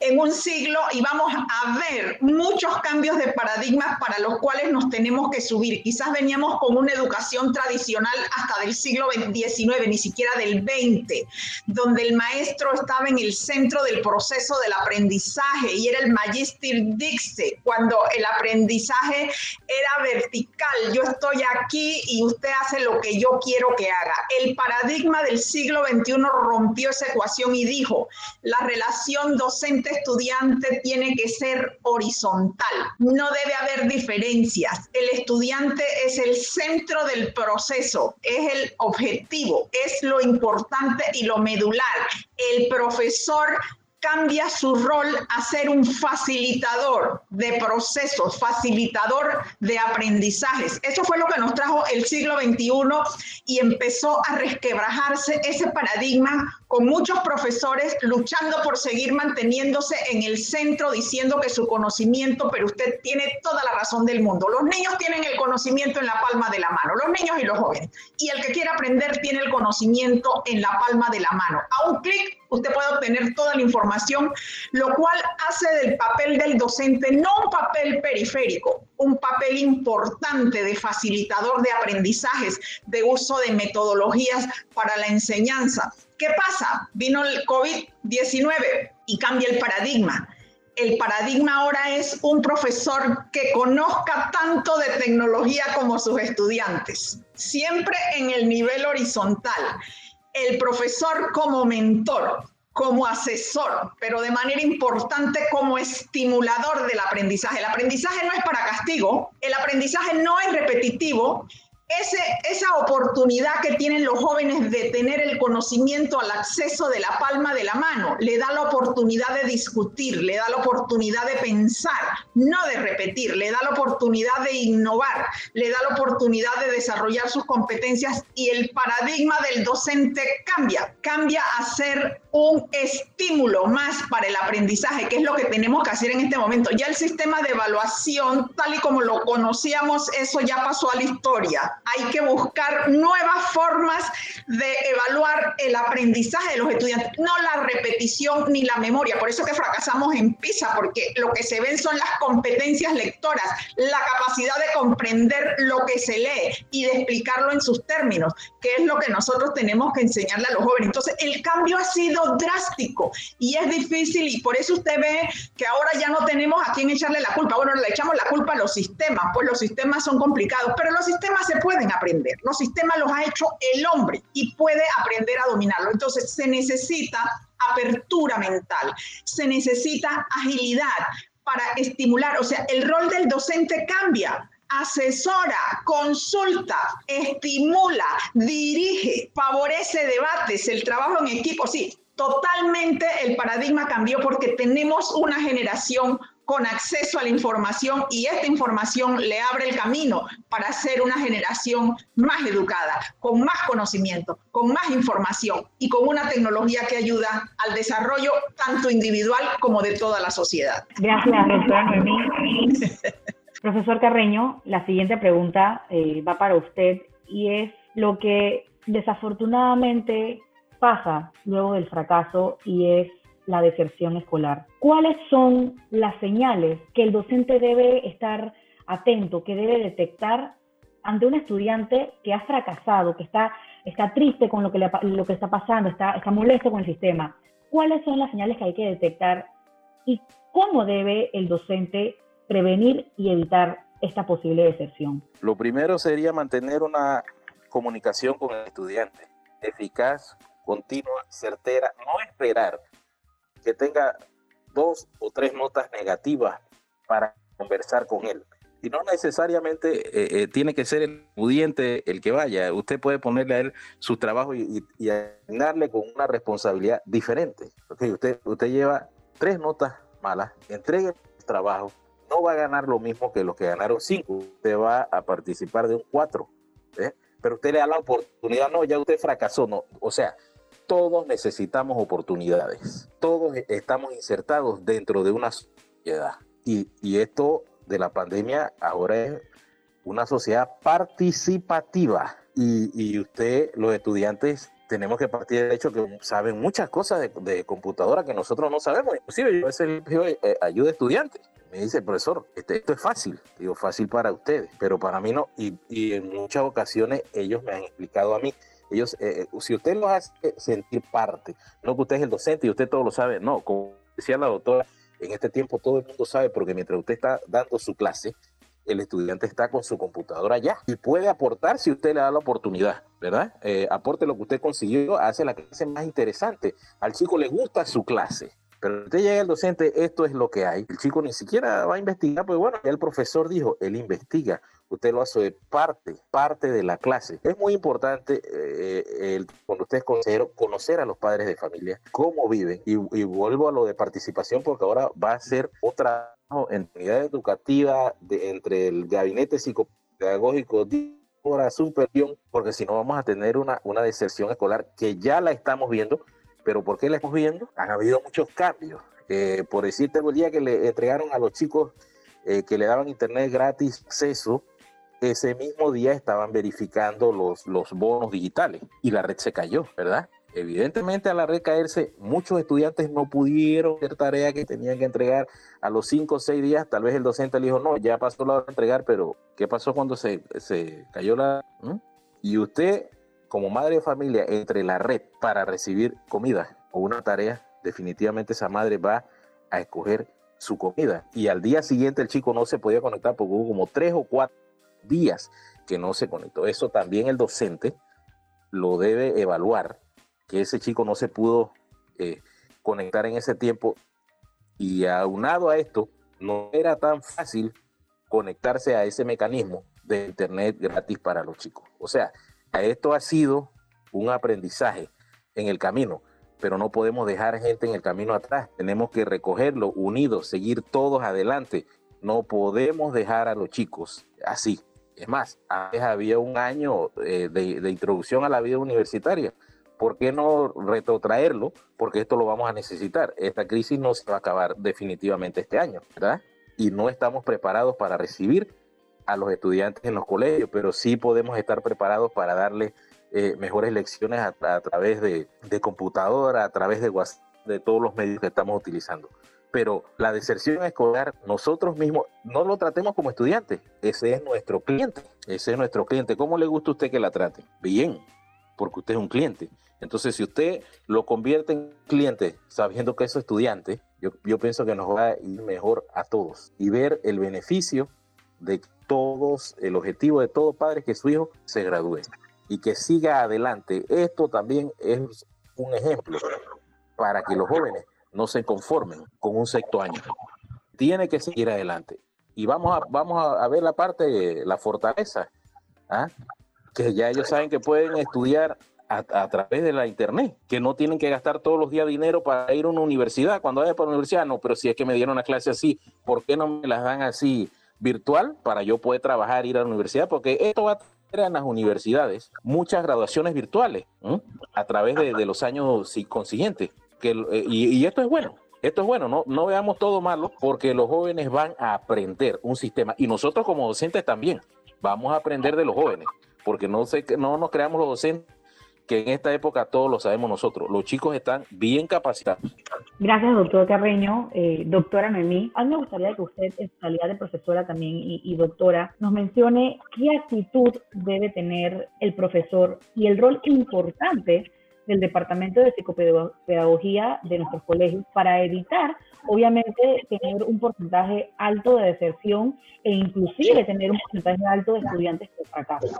en un siglo y vamos a ver muchos cambios de paradigmas para los cuales nos tenemos que subir. Quizás veníamos con una educación tradicional hasta del siglo XIX, ni siquiera del XX, donde el maestro está en el centro del proceso del aprendizaje y era el magister dixe, cuando el aprendizaje era vertical. Yo estoy aquí y usted hace lo que yo quiero que haga. El paradigma del siglo XXI rompió esa ecuación y dijo, la relación docente-estudiante tiene que ser horizontal, no debe haber diferencias. El estudiante es el centro del proceso, es el objetivo, es lo importante y lo medular. El profesor cambia su rol a ser un facilitador de procesos, facilitador de aprendizajes. Eso fue lo que nos trajo el siglo XXI y empezó a resquebrajarse ese paradigma con muchos profesores luchando por seguir manteniéndose en el centro, diciendo que su conocimiento, pero usted tiene toda la razón del mundo. Los niños tienen el conocimiento en la palma de la mano, los niños y los jóvenes. Y el que quiera aprender tiene el conocimiento en la palma de la mano. A un clic usted puede obtener toda la información, lo cual hace del papel del docente no un papel periférico, un papel importante de facilitador de aprendizajes, de uso de metodologías para la enseñanza. ¿Qué pasa? Vino el COVID-19 y cambia el paradigma el paradigma ahora es un profesor que conozca tanto de tecnología como sus estudiantes, siempre en el nivel horizontal. El profesor como mentor, como asesor, pero de manera importante como estimulador del aprendizaje. El aprendizaje no es para castigo, el aprendizaje no es repetitivo, esa oportunidad que tienen los jóvenes de tener el conocimiento al acceso de la palma de la mano, le da la oportunidad de discutir, le da la oportunidad de pensar, no de repetir, le da la oportunidad de innovar, le da la oportunidad de desarrollar sus competencias y el paradigma del docente cambia, cambia a ser un estímulo más para el aprendizaje, que es lo que tenemos que hacer en este momento. Ya el sistema de evaluación, tal y como lo conocíamos, eso ya pasó a la historia hay que buscar nuevas formas de evaluar el aprendizaje de los estudiantes, no la repetición ni la memoria. Por eso que fracasamos en PISA, porque lo que se ven son las competencias lectoras, la capacidad de comprender lo que se lee y de explicarlo en sus términos, que es lo que nosotros tenemos que enseñarle a los jóvenes. Entonces, el cambio ha sido drástico y es difícil y por eso usted ve que ahora ya no tenemos a quién echarle la culpa. Bueno, le echamos la culpa a los sistemas, pues los sistemas son complicados, pero los sistemas se pueden aprender. Los sistemas los ha hecho el hombre y puede aprender a dominarlo. Entonces se necesita apertura mental, se necesita agilidad para estimular, o sea, el rol del docente cambia asesora, consulta, estimula, dirige, favorece debates, el trabajo en equipo. Sí, totalmente el paradigma cambió porque tenemos una generación con acceso a la información y esta información le abre el camino para ser una generación más educada, con más conocimiento, con más información y con una tecnología que ayuda al desarrollo tanto individual como de toda la sociedad. Gracias, doctora. Profesor Carreño, la siguiente pregunta eh, va para usted y es lo que desafortunadamente pasa luego del fracaso y es la deserción escolar. ¿Cuáles son las señales que el docente debe estar atento, que debe detectar ante un estudiante que ha fracasado, que está, está triste con lo que, lo que está pasando, está, está molesto con el sistema? ¿Cuáles son las señales que hay que detectar y cómo debe el docente prevenir y evitar esta posible deserción? Lo primero sería mantener una comunicación con el estudiante eficaz, continua, certera, no esperar que tenga dos o tres notas negativas para conversar con él. Y no necesariamente eh, eh, tiene que ser el pudiente el que vaya. Usted puede ponerle a él su trabajo y, y, asignarle con una responsabilidad diferente. Okay, usted, usted lleva tres notas malas, entregue el trabajo, no va a ganar lo mismo que los que ganaron cinco. Usted va a participar de un cuatro. ¿eh? Pero usted le da la oportunidad, no, ya usted fracasó. No. O sea, todos necesitamos oportunidades, todos estamos insertados dentro de una sociedad. Y, esto de la pandemia ahora es una sociedad participativa. Y, usted, los estudiantes, tenemos que partir del hecho que saben muchas cosas de, computadora que nosotros no sabemos. Inclusive yo a veces eh, ayuda a estudiantes. Me dice, profesor, este, esto es fácil. Digo, fácil para ustedes, pero para mí no. Y, y en muchas ocasiones ellos me han explicado a mí ellos, eh, eh, si usted los hace sentir parte, no que usted es el docente y usted todo lo sabe, no, como decía la doctora, en este tiempo todo el mundo sabe porque mientras usted está dando su clase, el estudiante está con su computadora ya y puede aportar si usted le da la oportunidad, ¿verdad? Eh, aporte lo que usted consiguió, hace la clase más interesante. Al chico le gusta su clase. Pero usted llega al docente, esto es lo que hay. El chico ni siquiera va a investigar, pues bueno, ya el profesor dijo, él investiga usted lo hace parte, parte de la clase. Es muy importante eh, el, cuando usted es consejero conocer a los padres de familia, cómo viven, y, vuelvo a lo de participación porque ahora va a ser otra en unidad educativa entre el gabinete psicopedagógico la superior, porque si no vamos a tener una, una deserción escolar que ya la estamos viendo, pero ¿por qué la estamos viendo? Han habido muchos cambios. Eh, por decirte el día que le entregaron a los chicos eh, que le daban internet gratis acceso ese mismo día estaban verificando los, los bonos digitales y la red se cayó, ¿verdad? Evidentemente, al la red caerse, muchos estudiantes no pudieron hacer tarea que tenían que entregar a los cinco o seis días. Tal vez el docente le dijo, no, ya pasó la hora de entregar, pero ¿qué pasó cuando se, se cayó la... ¿Mm? Y usted, como madre de familia, entre la red para recibir comida o una tarea, definitivamente esa madre va a escoger su comida. Y al día siguiente el chico no se podía conectar porque hubo como tres o cuatro días que no se conectó. Eso también el docente lo debe evaluar que ese chico no se pudo eh, conectar en ese tiempo y aunado a esto, no era tan fácil conectarse a ese mecanismo de Internet gratis para los chicos. O sea, esto ha sido un aprendizaje en el camino, pero no podemos dejar gente en el camino atrás. Tenemos que recogerlo unidos, seguir todos adelante. No podemos dejar a los chicos así. Es más, antes había un año eh, de introducción a la vida universitaria ¿por qué no retrotraerlo? Porque esto lo vamos a necesitar. Esta crisis no se va a acabar definitivamente este año, ¿verdad? Y no estamos preparados para recibir a los estudiantes en los colegios, pero sí podemos estar preparados para darle eh, mejores lecciones a, través de, de, computadora, a través de WhatsApp, de todos los medios que estamos utilizando. Pero la deserción escolar, nosotros mismos no lo tratemos como estudiantes. Ese es nuestro cliente. Ese es nuestro cliente. ¿Cómo le gusta a usted que la trate? Bien, porque usted es un cliente. Entonces, si usted lo convierte en cliente sabiendo que es estudiante, yo, yo pienso que nos va a ir mejor a todos y ver el beneficio de todos, el objetivo de todo padre que su hijo se gradúe y que siga adelante. Esto también es un ejemplo para que los jóvenes no se conformen con un sexto año. Tiene que seguir adelante. Y vamos a, vamos a ver la parte, la fortaleza, ¿ah? que ya ellos saben que pueden estudiar a, través de la internet, que no tienen que gastar todos los días dinero para ir a una universidad. Cuando vaya para la universidad, no, pero si es que me dieron una clase así, ¿por qué no me las dan así virtual para yo poder trabajar, ir a la universidad? Porque esto va a en las universidades muchas graduaciones virtuales a través de, los años consiguientes. Eh, y, esto es bueno. Esto es bueno, no, no veamos todo malo porque los jóvenes van a aprender un sistema y nosotros como docentes también vamos a aprender de los jóvenes porque no, sé, no nos creamos los docentes que en esta época todos lo sabemos nosotros. Los chicos están bien capacitados. Gracias, doctor Carreño. Eh, doctora Noemí, a mí me gustaría que usted, en calidad de profesora también y, y doctora, nos mencione qué actitud debe tener el profesor y el rol importante del Departamento de Psicopedagogía de nuestros colegios para evitar, obviamente, tener un porcentaje alto de deserción e inclusive tener un porcentaje alto de estudiantes que fracasan.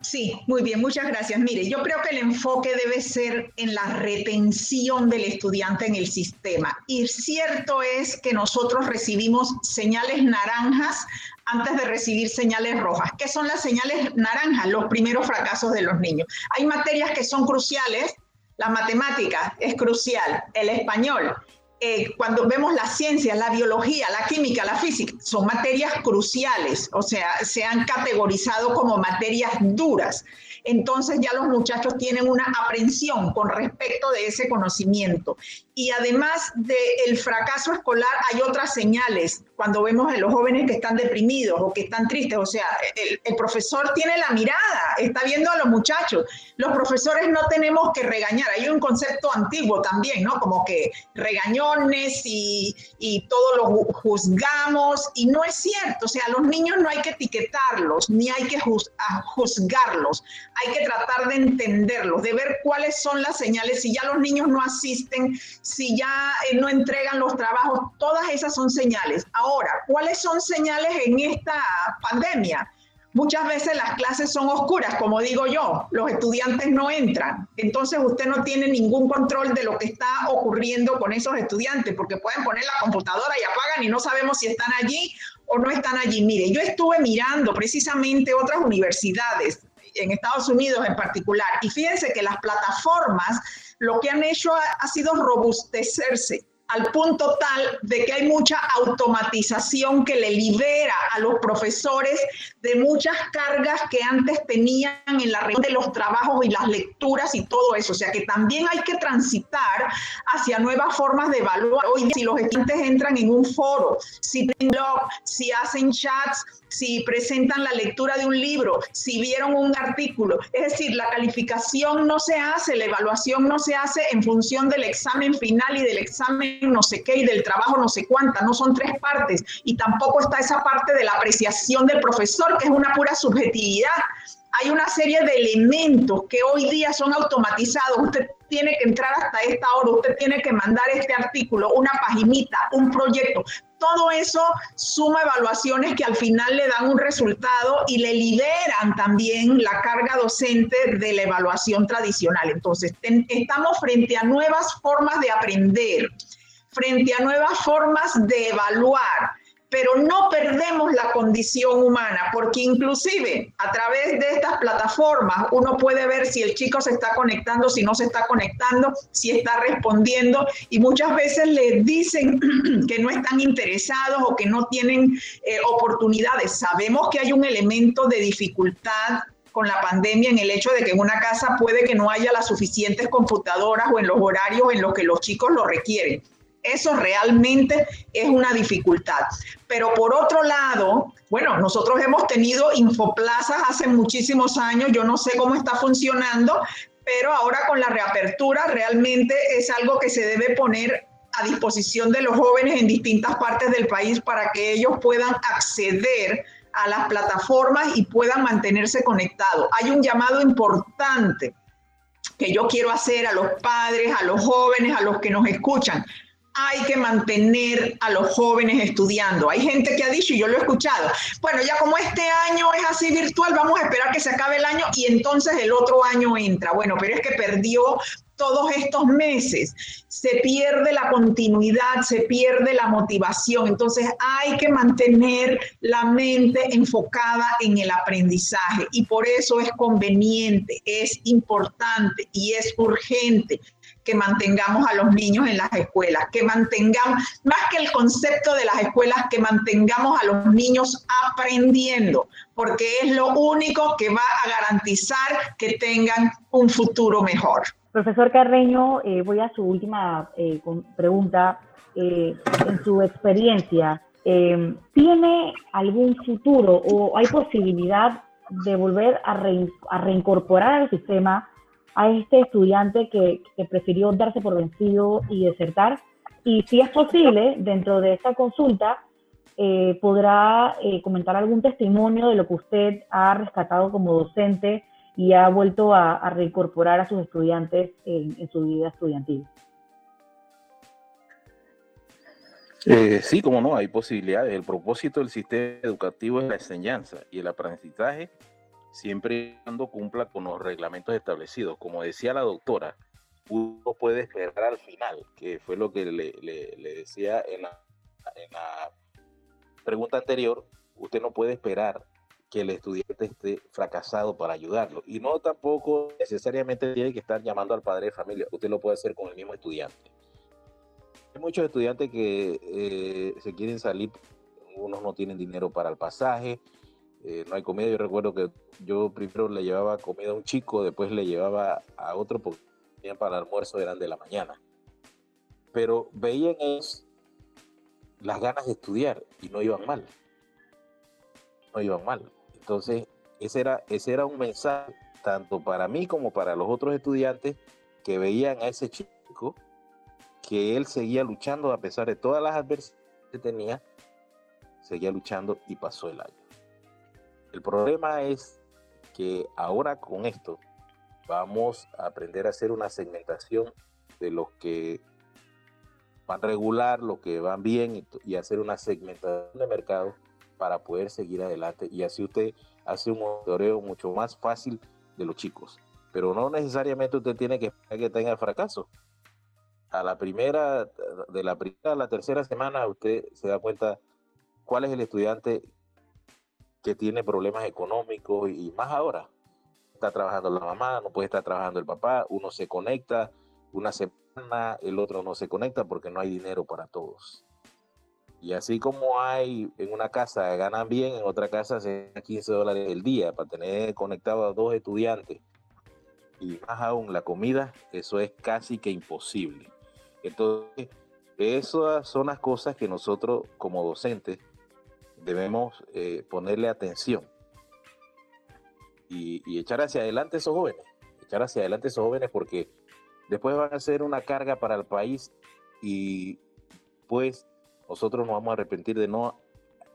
Sí, muy bien, muchas gracias. Mire, yo creo que el enfoque debe ser en la retención del estudiante en el sistema. Y cierto es que nosotros recibimos señales naranjas antes de recibir señales rojas. ¿Qué son las señales naranjas? Los primeros fracasos de los niños. Hay materias que son cruciales, la matemática es crucial, el español. Eh, cuando vemos las ciencias, la biología, la química, la física, son materias cruciales, o sea, se han categorizado como materias duras entonces ya los muchachos tienen una aprensión con respecto de ese conocimiento. Y además del fracaso escolar hay otras señales cuando vemos a los jóvenes que están deprimidos o que están tristes. O sea, el, profesor tiene la mirada, está viendo a los muchachos. Los profesores no tenemos que regañar. Hay un concepto antiguo también, ¿no? Como que regañones y, y todo lo juzgamos. Y no es cierto. O sea, a los niños no hay que etiquetarlos, ni hay que juzgarlos hay que tratar de entenderlos, de ver cuáles son las señales, si ya los niños no asisten, si ya eh, no entregan los trabajos, todas esas son señales. Ahora, ¿cuáles son señales en esta pandemia? Muchas veces las clases son oscuras, como digo yo, los estudiantes no entran. Entonces usted no tiene ningún control de lo que está ocurriendo con esos estudiantes, porque pueden poner la computadora y apagan y no sabemos si están allí o no están allí. Mire, yo estuve mirando precisamente otras universidades en Estados Unidos en particular. Y fíjense que las plataformas lo que han hecho ha, sido robustecerse al punto tal de que hay mucha automatización que le libera a los profesores de muchas cargas que antes tenían en la red de los trabajos y las lecturas y todo eso. O sea que también hay que transitar hacia nuevas formas de evaluar. Hoy, si los estudiantes entran en un foro, si tienen blog, si hacen chats, si presentan la lectura de un libro, si vieron un artículo. Es decir, la calificación no se hace, la evaluación no se hace en función del examen final y del examen no sé qué y del trabajo no sé cuánta, no son tres partes. Y tampoco está esa parte de la apreciación del profesor, que es una pura subjetividad. Hay una serie de elementos que hoy día son automatizados. Usted tiene que entrar hasta esta hora, usted tiene que mandar este artículo, una paginita, un proyecto. Todo eso suma evaluaciones que al final le dan un resultado y le liberan también la carga docente de la evaluación tradicional. Entonces, estamos frente a nuevas formas de aprender, frente a nuevas formas de evaluar pero no perdemos la condición humana, porque inclusive a través de estas plataformas uno puede ver si el chico se está conectando, si no se está conectando, si está respondiendo, y muchas veces le dicen que no están interesados o que no tienen eh, oportunidades. Sabemos que hay un elemento de dificultad con la pandemia en el hecho de que en una casa puede que no haya las suficientes computadoras o en los horarios en los que los chicos lo requieren. Eso realmente es una dificultad. Pero por otro lado, bueno, nosotros hemos tenido infoplazas hace muchísimos años, yo no sé cómo está funcionando, pero ahora con la reapertura realmente es algo que se debe poner a disposición de los jóvenes en distintas partes del país para que ellos puedan acceder a las plataformas y puedan mantenerse conectados. Hay un llamado importante que yo quiero hacer a los padres, a los jóvenes, a los que nos escuchan hay que mantener a los jóvenes estudiando. Hay gente que ha dicho, y yo lo he escuchado, bueno, ya como este año es así virtual, vamos a esperar que se acabe el año y entonces el otro año entra. Bueno, pero es que perdió todos estos meses, se pierde la continuidad, se pierde la motivación. Entonces hay que mantener la mente enfocada en el aprendizaje y por eso es conveniente, es importante y es urgente que mantengamos a los niños en las escuelas, que mantengamos, más que el concepto de las escuelas, que mantengamos a los niños aprendiendo, porque es lo único que va a garantizar que tengan un futuro mejor. Profesor Carreño, eh, voy a su última eh, pregunta. Eh, en su experiencia, ¿tiene algún futuro o hay posibilidad de volver a, a reincorporar al sistema a este estudiante que, prefirió darse por vencido y desertar. Y si es posible, dentro de esta consulta, eh, podrá eh, comentar algún testimonio de lo que usted ha rescatado como docente y ha vuelto a, reincorporar a sus estudiantes en, su vida estudiantil. Eh, sí, como no, hay posibilidades. El propósito del sistema educativo es la enseñanza y el aprendizaje siempre cuando cumpla con los reglamentos establecidos. Como decía la doctora, uno puede esperar al final, que fue lo que le, decía en la, pregunta anterior, usted no puede esperar que el estudiante esté fracasado para ayudarlo. Y no tampoco necesariamente tiene que estar llamando al padre de familia, usted lo puede hacer con el mismo estudiante. Hay muchos estudiantes que eh, se quieren salir, unos no tienen dinero para el pasaje, eh, no hay comida. Yo recuerdo que yo primero le llevaba comida a un chico, después le llevaba a otro porque para el almuerzo eran de la mañana. Pero veían las ganas de estudiar y no iban mal. No iban mal. Entonces, ese era, ese era un mensaje tanto para mí como para los otros estudiantes que veían a ese chico que él seguía luchando a pesar de todas las adversidades que tenía, seguía luchando y pasó el año. El problema es que ahora con esto vamos a aprender a hacer una segmentación de los que van regular, los que van bien y, hacer una segmentación de mercado para poder seguir adelante y así usted hace un monitoreo mucho más fácil de los chicos. Pero no necesariamente usted tiene que esperar que tenga fracaso. A la primera, de la primera a la tercera semana, usted se da cuenta cuál es el estudiante que tiene problemas económicos y más ahora. Está trabajando la mamá, no puede estar trabajando el papá, uno se conecta, una se el otro no se conecta porque no hay dinero para todos. Y así como hay en una casa ganan bien, en otra casa se ganan 15 dólares el día para tener conectado a dos estudiantes. Y más aún la comida, eso es casi que imposible. Entonces, esas son las cosas que nosotros como docentes debemos eh, ponerle atención. Y, echar hacia adelante esos jóvenes, echar hacia adelante esos jóvenes porque después van a ser una carga para el país y pues nosotros nos vamos a arrepentir de no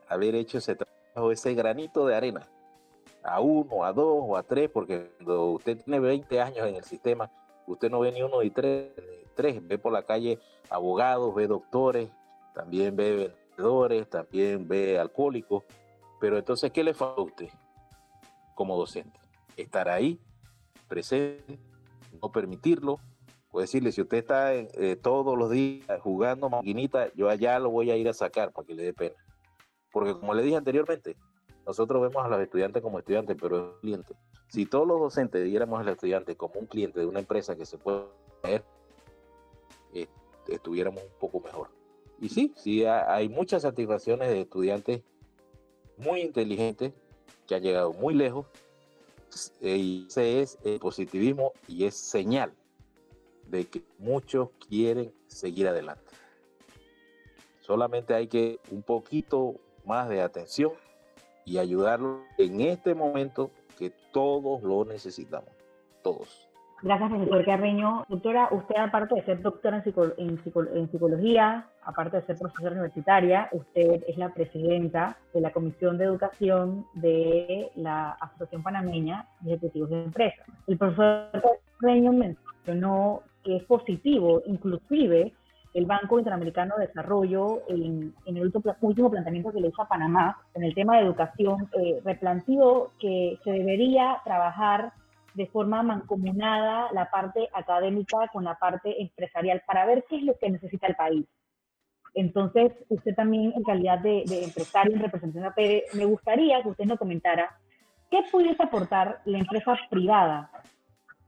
haber hecho ese trabajo, ese granito de arena, a uno, a dos o a tres, porque cuando usted tiene 20 años en el sistema, usted no ve ni uno ni tres, tres, ve por la calle abogados, ve doctores, también ve también ve alcohólicos, pero entonces, ¿qué le falta a usted como docente? Estar ahí, presente, no permitirlo, Puede decirle, si usted está eh, todos los días jugando maquinita, yo allá lo voy a ir a sacar para que le dé pena. Porque como le dije anteriormente, nosotros vemos a los estudiantes como estudiantes, pero es cliente. Si todos los docentes diéramos al estudiante como un cliente de una empresa que se puede ver, eh, estuviéramos un poco mejor. Y sí, sí, hay muchas satisfacciones de estudiantes muy inteligentes que han llegado muy lejos. Eh, y ese es el positivismo y es señal de que muchos quieren seguir adelante. Solamente hay que un poquito más de atención y ayudarlos en este momento que todos lo necesitamos, todos. Gracias, profesor Carreño. Doctora, usted aparte de ser doctora en, psicología, aparte de ser profesora universitaria, usted es la presidenta de la Comisión de Educación de la Asociación Panameña de Ejecutivos de Empresas. El profesor Carreño mencionó que es positivo, inclusive el Banco Interamericano de Desarrollo, en, el último, planteamiento que le hizo a Panamá, en el tema de educación, eh, replanteó que se debería trabajar de forma mancomunada la parte académica con la parte empresarial para ver qué es lo que necesita el país. Entonces, usted también, en calidad de, empresario en representación de me gustaría que usted nos comentara qué pudiese aportar la empresa privada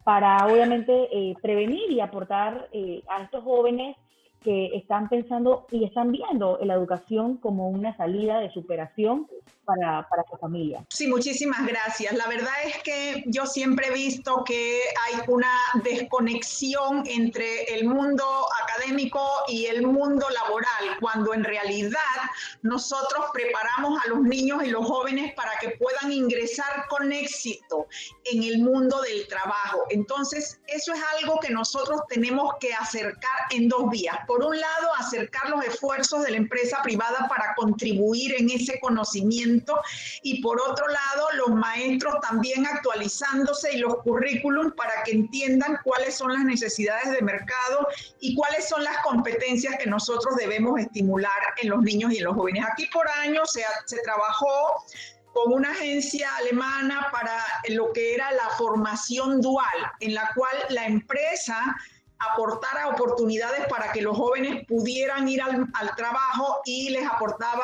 para obviamente eh, prevenir y aportar eh, a estos jóvenes que están pensando y están viendo la educación como una salida de superación para, para su familia. Sí, muchísimas gracias. La verdad es que yo siempre he visto que hay una desconexión entre el mundo académico y el mundo laboral, cuando en realidad nosotros preparamos a los niños y los jóvenes para que puedan ingresar con éxito en el mundo del trabajo. Entonces, eso es algo que nosotros tenemos que acercar en dos vías por un lado, acercar los esfuerzos de la empresa privada para contribuir en ese conocimiento y por otro lado, los maestros también actualizándose y los currículums para que entiendan cuáles son las necesidades de mercado y cuáles son las competencias que nosotros debemos estimular en los niños y en los jóvenes. Aquí por años se, se trabajó con una agencia alemana para lo que era la formación dual, en la cual la empresa aportara oportunidades para que los jóvenes pudieran ir al, trabajo y les aportaba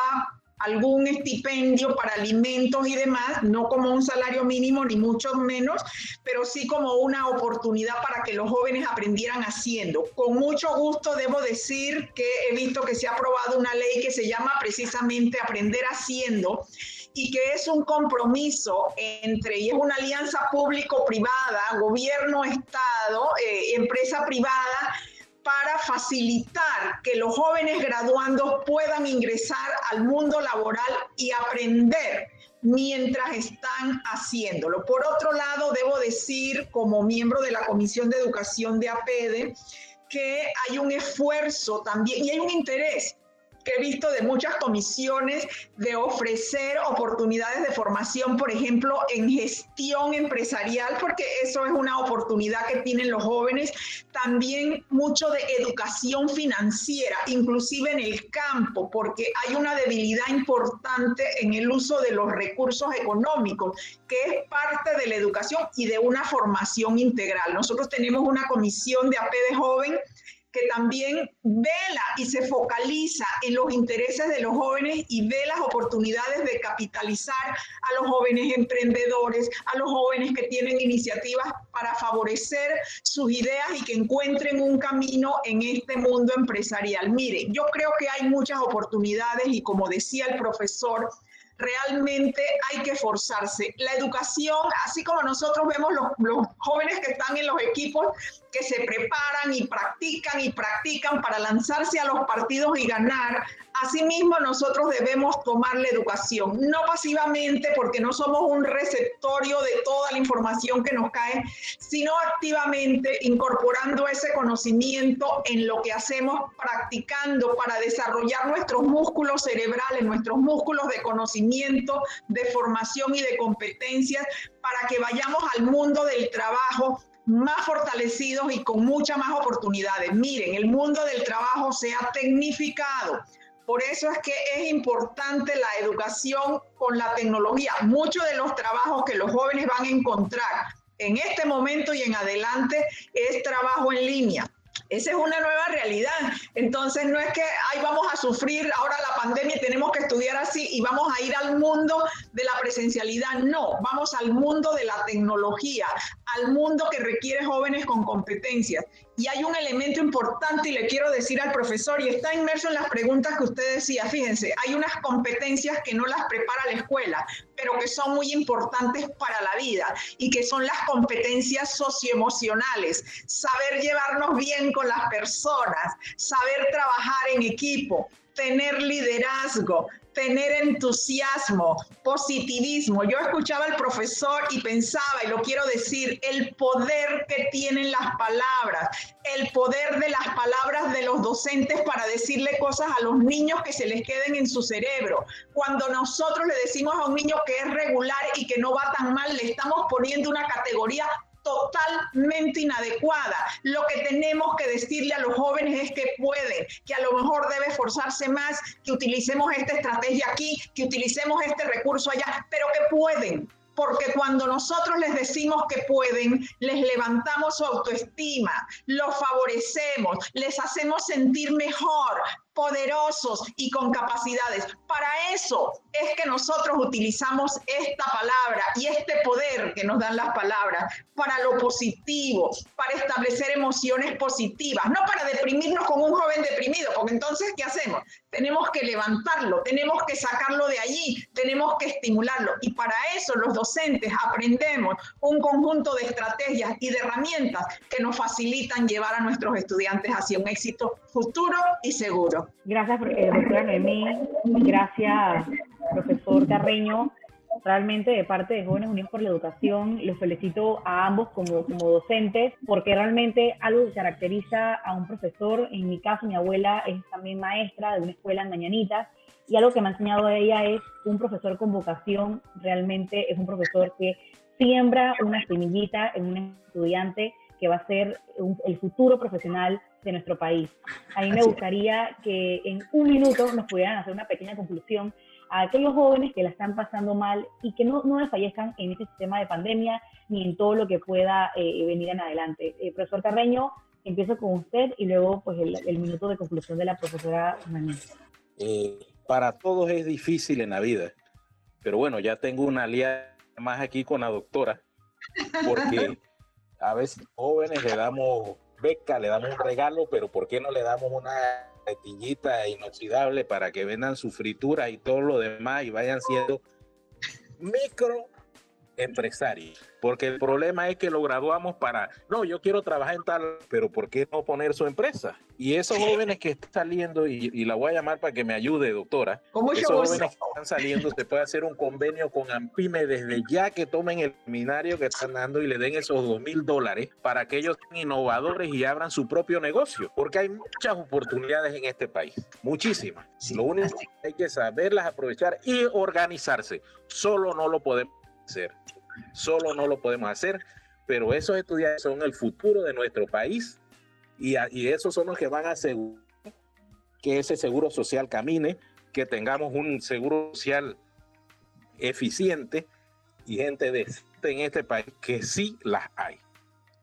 algún estipendio para alimentos y demás, no como un salario mínimo ni mucho menos, pero sí como una oportunidad para que los jóvenes aprendieran haciendo. Con mucho gusto debo decir que he visto que se ha aprobado una ley que se llama precisamente Aprender haciendo y que es un compromiso entre, y es una alianza público-privada, gobierno-estado, eh, empresa privada, para facilitar que los jóvenes graduandos puedan ingresar al mundo laboral y aprender mientras están haciéndolo. Por otro lado, debo decir, como miembro de la Comisión de Educación de APEDE, que hay un esfuerzo también y hay un interés que he visto de muchas comisiones de ofrecer oportunidades de formación, por ejemplo, en gestión empresarial, porque eso es una oportunidad que tienen los jóvenes. También mucho de educación financiera, inclusive en el campo, porque hay una debilidad importante en el uso de los recursos económicos, que es parte de la educación y de una formación integral. Nosotros tenemos una comisión de AP de joven que también vela y se focaliza en los intereses de los jóvenes y ve las oportunidades de capitalizar a los jóvenes emprendedores, a los jóvenes que tienen iniciativas para favorecer sus ideas y que encuentren un camino en este mundo empresarial. Mire, yo creo que hay muchas oportunidades y como decía el profesor, realmente hay que esforzarse. La educación, así como nosotros vemos los, los, jóvenes que están en los equipos que se preparan y practican y practican para lanzarse a los partidos y ganar, asimismo nosotros debemos tomar la educación, no pasivamente porque no somos un receptorio de toda la información que nos cae, sino activamente incorporando ese conocimiento en lo que hacemos, practicando para desarrollar nuestros músculos cerebrales, nuestros músculos de conocimiento, de formación y de competencias, para que vayamos al mundo del trabajo más fortalecidos y con muchas más oportunidades. Miren, el mundo del trabajo se ha tecnificado. Por eso es que es importante la educación con la tecnología. Muchos de los trabajos que los jóvenes van a encontrar en este momento y en adelante es trabajo en línea. Esa es una nueva realidad. Entonces no es que ahí vamos a sufrir ahora la pandemia y tenemos que estudiar así y vamos a ir al mundo de la presencialidad. No, vamos al mundo de la tecnología, al mundo que requiere jóvenes con competencias. Y hay un elemento importante y le quiero decir al profesor, y está inmerso en las preguntas que usted decía, fíjense, hay unas competencias que no las prepara la escuela, pero que son muy importantes para la vida y que son las competencias socioemocionales, saber llevarnos bien con las personas, saber trabajar en equipo, tener liderazgo, tener entusiasmo, positivismo. Yo escuchaba al profesor y pensaba, y lo quiero decir, el poder que tienen las palabras, el poder de las palabras de los docentes para decirle cosas a los niños que se les queden en su cerebro. Cuando nosotros le decimos a un niño que es regular y que no va tan mal, le estamos poniendo una categoría totalmente inadecuada. Lo que tenemos que decirle a los jóvenes es que pueden, que a lo mejor debe esforzarse más, que utilicemos esta estrategia aquí, que utilicemos este recurso allá, pero que pueden, porque cuando nosotros les decimos que pueden, les levantamos su autoestima, los favorecemos, les hacemos sentir mejor, poderosos y con capacidades. Para eso es que nosotros utilizamos esta palabra y este poder que nos dan las palabras para lo positivo, para establecer emociones positivas, no para deprimirnos con un joven deprimido, porque entonces, ¿qué hacemos? Tenemos que levantarlo, tenemos que sacarlo de allí, tenemos que estimularlo. Y para eso los docentes aprendemos un conjunto de estrategias y de herramientas que nos facilitan llevar a nuestros estudiantes hacia un éxito futuro y seguro. Gracias, eh, doctora Noemí. Gracias, profesor Carreño. Realmente de parte de Jóvenes Unidos por la Educación, los felicito a ambos como, como docentes, porque realmente algo que caracteriza a un profesor, en mi caso mi abuela es también maestra de una escuela en Mañanitas, y algo que me ha enseñado ella es un profesor con vocación, realmente es un profesor que siembra una semillita en un estudiante que va a ser el futuro profesional de nuestro país. A mí me gustaría que en un minuto nos pudieran hacer una pequeña conclusión a aquellos jóvenes que la están pasando mal y que no, no desfallezcan en este sistema de pandemia ni en todo lo que pueda eh, venir en adelante. Eh, profesor Carreño, empiezo con usted y luego pues el, minuto de conclusión de la profesora eh, para todos es difícil en la vida, pero bueno, ya tengo una aliada más aquí con la doctora, porque a veces jóvenes le damos beca, le damos un regalo, pero ¿por qué no le damos una petillita inoxidable para que vendan su fritura y todo lo demás y vayan siendo micro empresarios? Porque el problema es que lo graduamos para, no, yo quiero trabajar en tal, pero ¿por qué no poner su empresa? Y esos jóvenes que están saliendo, y, la voy a llamar para que me ayude, doctora, esos jóvenes que están saliendo, se puede hacer un convenio con AMPIME desde ya que tomen el seminario que están dando y le den esos dos mil dólares para que ellos sean innovadores y abran su propio negocio, porque hay muchas oportunidades en este país, muchísimas. Lo único que hay que saberlas aprovechar y organizarse. Solo no lo podemos hacer. Solo no lo podemos hacer, pero esos estudiantes son el futuro de nuestro país y, esos son los que van a asegurar que ese seguro social camine, que tengamos un seguro social eficiente y gente decente en este país, que sí las hay,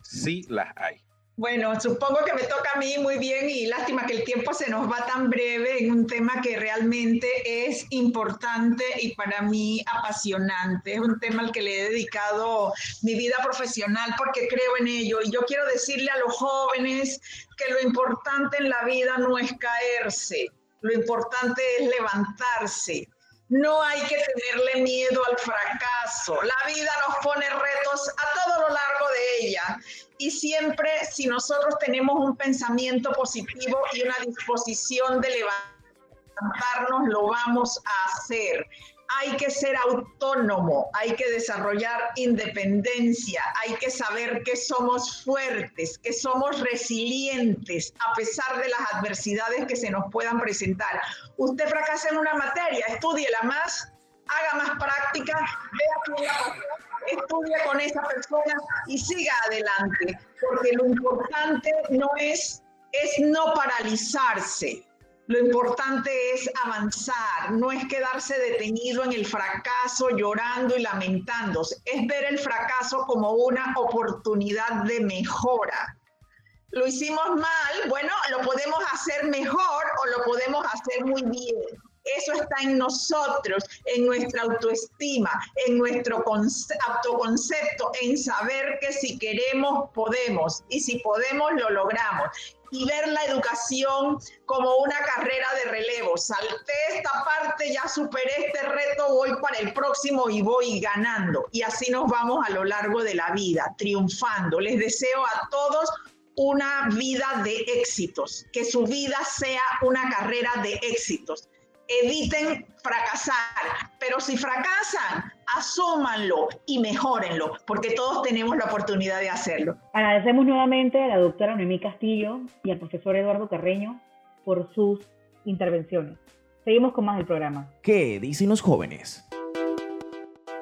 sí las hay. Bueno, supongo que me toca a mí muy bien y lástima que el tiempo se nos va tan breve en un tema que realmente es importante y para mí apasionante. Es un tema al que le he dedicado mi vida profesional porque creo en ello. Y yo quiero decirle a los jóvenes que lo importante en la vida no es caerse, lo importante es levantarse. No hay que tenerle miedo al fracaso. La vida nos pone retos a todo lo largo de ella y siempre si nosotros tenemos un pensamiento positivo y una disposición de levantarnos, lo vamos a hacer. Hay que ser autónomo, hay que desarrollar independencia, hay que saber que somos fuertes, que somos resilientes a pesar de las adversidades que se nos puedan presentar. Usted fracasa en una materia, estudiela más, haga más práctica, vea estudie con esa persona y siga adelante, porque lo importante no es, es no paralizarse. Lo importante es avanzar, no es quedarse detenido en el fracaso, llorando y lamentándose, es ver el fracaso como una oportunidad de mejora. Lo hicimos mal, bueno, lo podemos hacer mejor o lo podemos hacer muy bien eso está en nosotros, en nuestra autoestima, en nuestro autoconcepto, en saber que si queremos, podemos. Y si podemos, lo logramos y ver la educación como una carrera de relevo. Salté esta parte, ya superé este reto, voy para el próximo y voy ganando. Y así nos vamos a lo largo de la vida, triunfando. Les deseo a todos una vida de éxitos, que su vida sea una carrera de éxitos eviten fracasar, pero si fracasan, asúmanlo y mejórenlo, porque todos tenemos la oportunidad de hacerlo. Agradecemos nuevamente a la doctora Noemí Castillo y al profesor Eduardo Carreño por sus intervenciones. Seguimos con más del programa. ¿Qué dicen los jóvenes?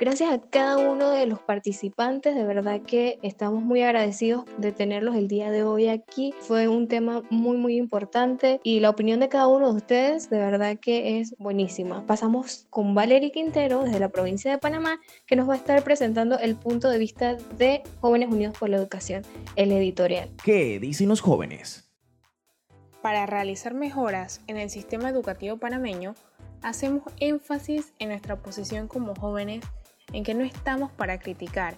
Gracias a cada uno de los participantes, de verdad que estamos muy agradecidos de tenerlos el día de hoy aquí. Fue un tema muy, muy importante y la opinión de cada uno de ustedes, de verdad que es buenísima. Pasamos con Valerie Quintero desde la provincia de Panamá, que nos va a estar presentando el punto de vista de Jóvenes Unidos por la Educación, el editorial. ¿Qué dicen los jóvenes? Para realizar mejoras en el sistema educativo panameño, hacemos énfasis en nuestra posición como jóvenes en que no estamos para criticar.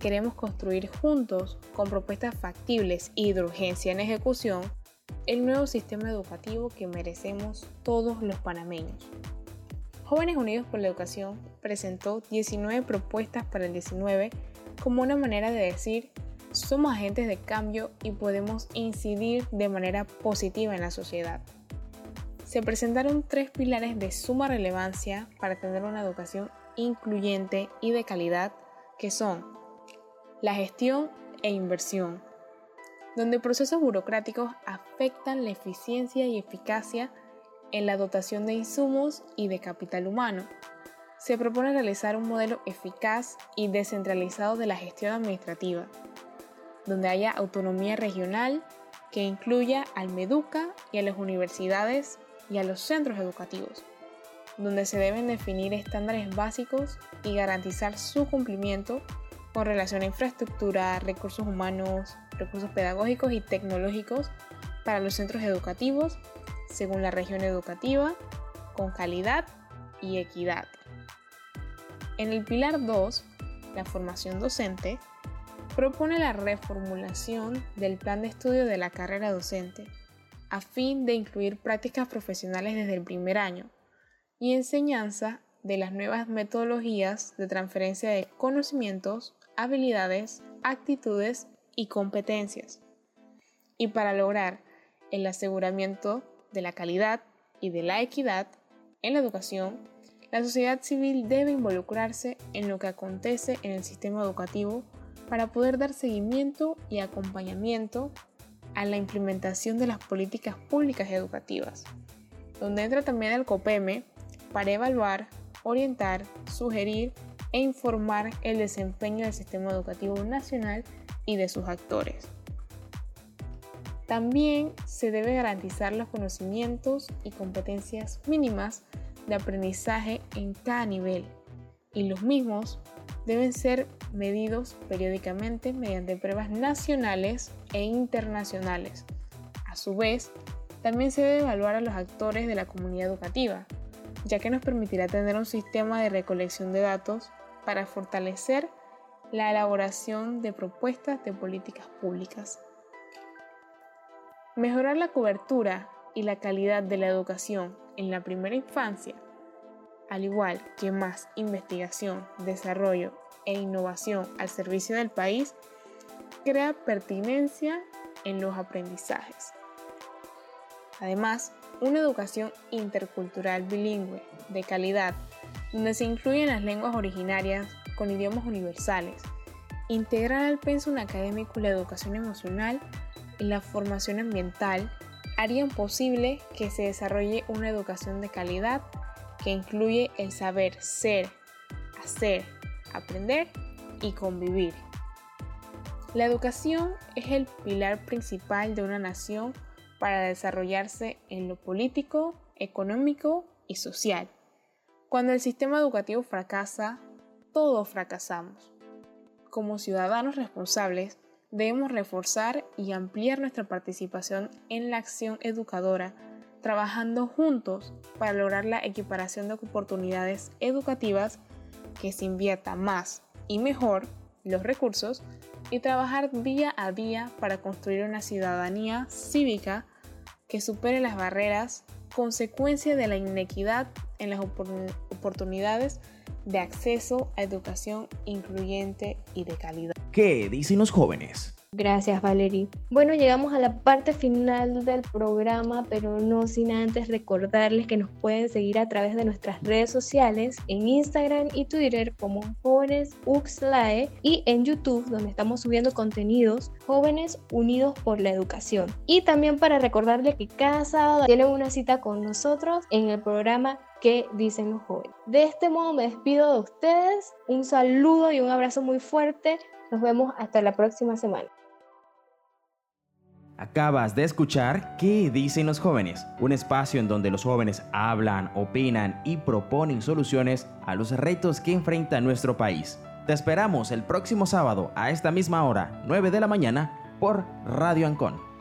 Queremos construir juntos, con propuestas factibles y de urgencia en ejecución, el nuevo sistema educativo que merecemos todos los panameños. Jóvenes Unidos por la Educación presentó 19 propuestas para el 19 como una manera de decir somos agentes de cambio y podemos incidir de manera positiva en la sociedad. Se presentaron tres pilares de suma relevancia para tener una educación incluyente y de calidad que son la gestión e inversión, donde procesos burocráticos afectan la eficiencia y eficacia en la dotación de insumos y de capital humano. Se propone realizar un modelo eficaz y descentralizado de la gestión administrativa, donde haya autonomía regional que incluya al MEDUCA y a las universidades y a los centros educativos donde se deben definir estándares básicos y garantizar su cumplimiento con relación a infraestructura, recursos humanos, recursos pedagógicos y tecnológicos para los centros educativos según la región educativa, con calidad y equidad. En el pilar 2, la formación docente, propone la reformulación del plan de estudio de la carrera docente a fin de incluir prácticas profesionales desde el primer año, y enseñanza de las nuevas metodologías de transferencia de conocimientos, habilidades, actitudes y competencias. Y para lograr el aseguramiento de la calidad y de la equidad en la educación, la sociedad civil debe involucrarse en lo que acontece en el sistema educativo para poder dar seguimiento y acompañamiento a la implementación de las políticas públicas educativas, donde entra también el COPEME para evaluar, orientar, sugerir e informar el desempeño del sistema educativo nacional y de sus actores. También se debe garantizar los conocimientos y competencias mínimas de aprendizaje en cada nivel y los mismos deben ser medidos periódicamente mediante pruebas nacionales e internacionales. A su vez, también se debe evaluar a los actores de la comunidad educativa, ya que nos permitirá tener un sistema de recolección de datos para fortalecer la elaboración de propuestas de políticas públicas. Mejorar la cobertura y la calidad de la educación en la primera infancia, al igual que más investigación, desarrollo e innovación al servicio del país, crea pertinencia en los aprendizajes. Además, una educación intercultural bilingüe de calidad, donde se incluyen las lenguas originarias con idiomas universales, integrar al pensum académico la educación emocional y la formación ambiental harían posible que se desarrolle una educación de calidad que incluye el saber ser, hacer, aprender y convivir. La educación es el pilar principal de una nación para desarrollarse en lo político, económico y social. Cuando el sistema educativo fracasa, todos fracasamos. Como ciudadanos responsables, debemos reforzar y ampliar nuestra participación en la acción educadora, trabajando juntos para lograr la equiparación de oportunidades educativas, que se invierta más y mejor los recursos y trabajar día a día para construir una ciudadanía cívica que supere las barreras consecuencia de la inequidad en las oportunidades de acceso a educación incluyente y de calidad. ¿Qué dicen los jóvenes? Gracias, Valerie. Bueno, llegamos a la parte final del programa, pero no sin antes recordarles que nos pueden seguir a través de nuestras redes sociales en Instagram y Twitter como Jóvenes Uxlae y en YouTube, donde estamos subiendo contenidos Jóvenes Unidos por la Educación. Y también para recordarles que cada sábado tienen una cita con nosotros en el programa que dicen los jóvenes. De este modo me despido de ustedes. Un saludo y un abrazo muy fuerte. Nos vemos hasta la próxima semana. Acabas de escuchar ¿Qué dicen los jóvenes? Un espacio en donde los jóvenes hablan, opinan y proponen soluciones a los retos que enfrenta nuestro país. Te esperamos el próximo sábado a esta misma hora, 9 de la mañana, por Radio Ancon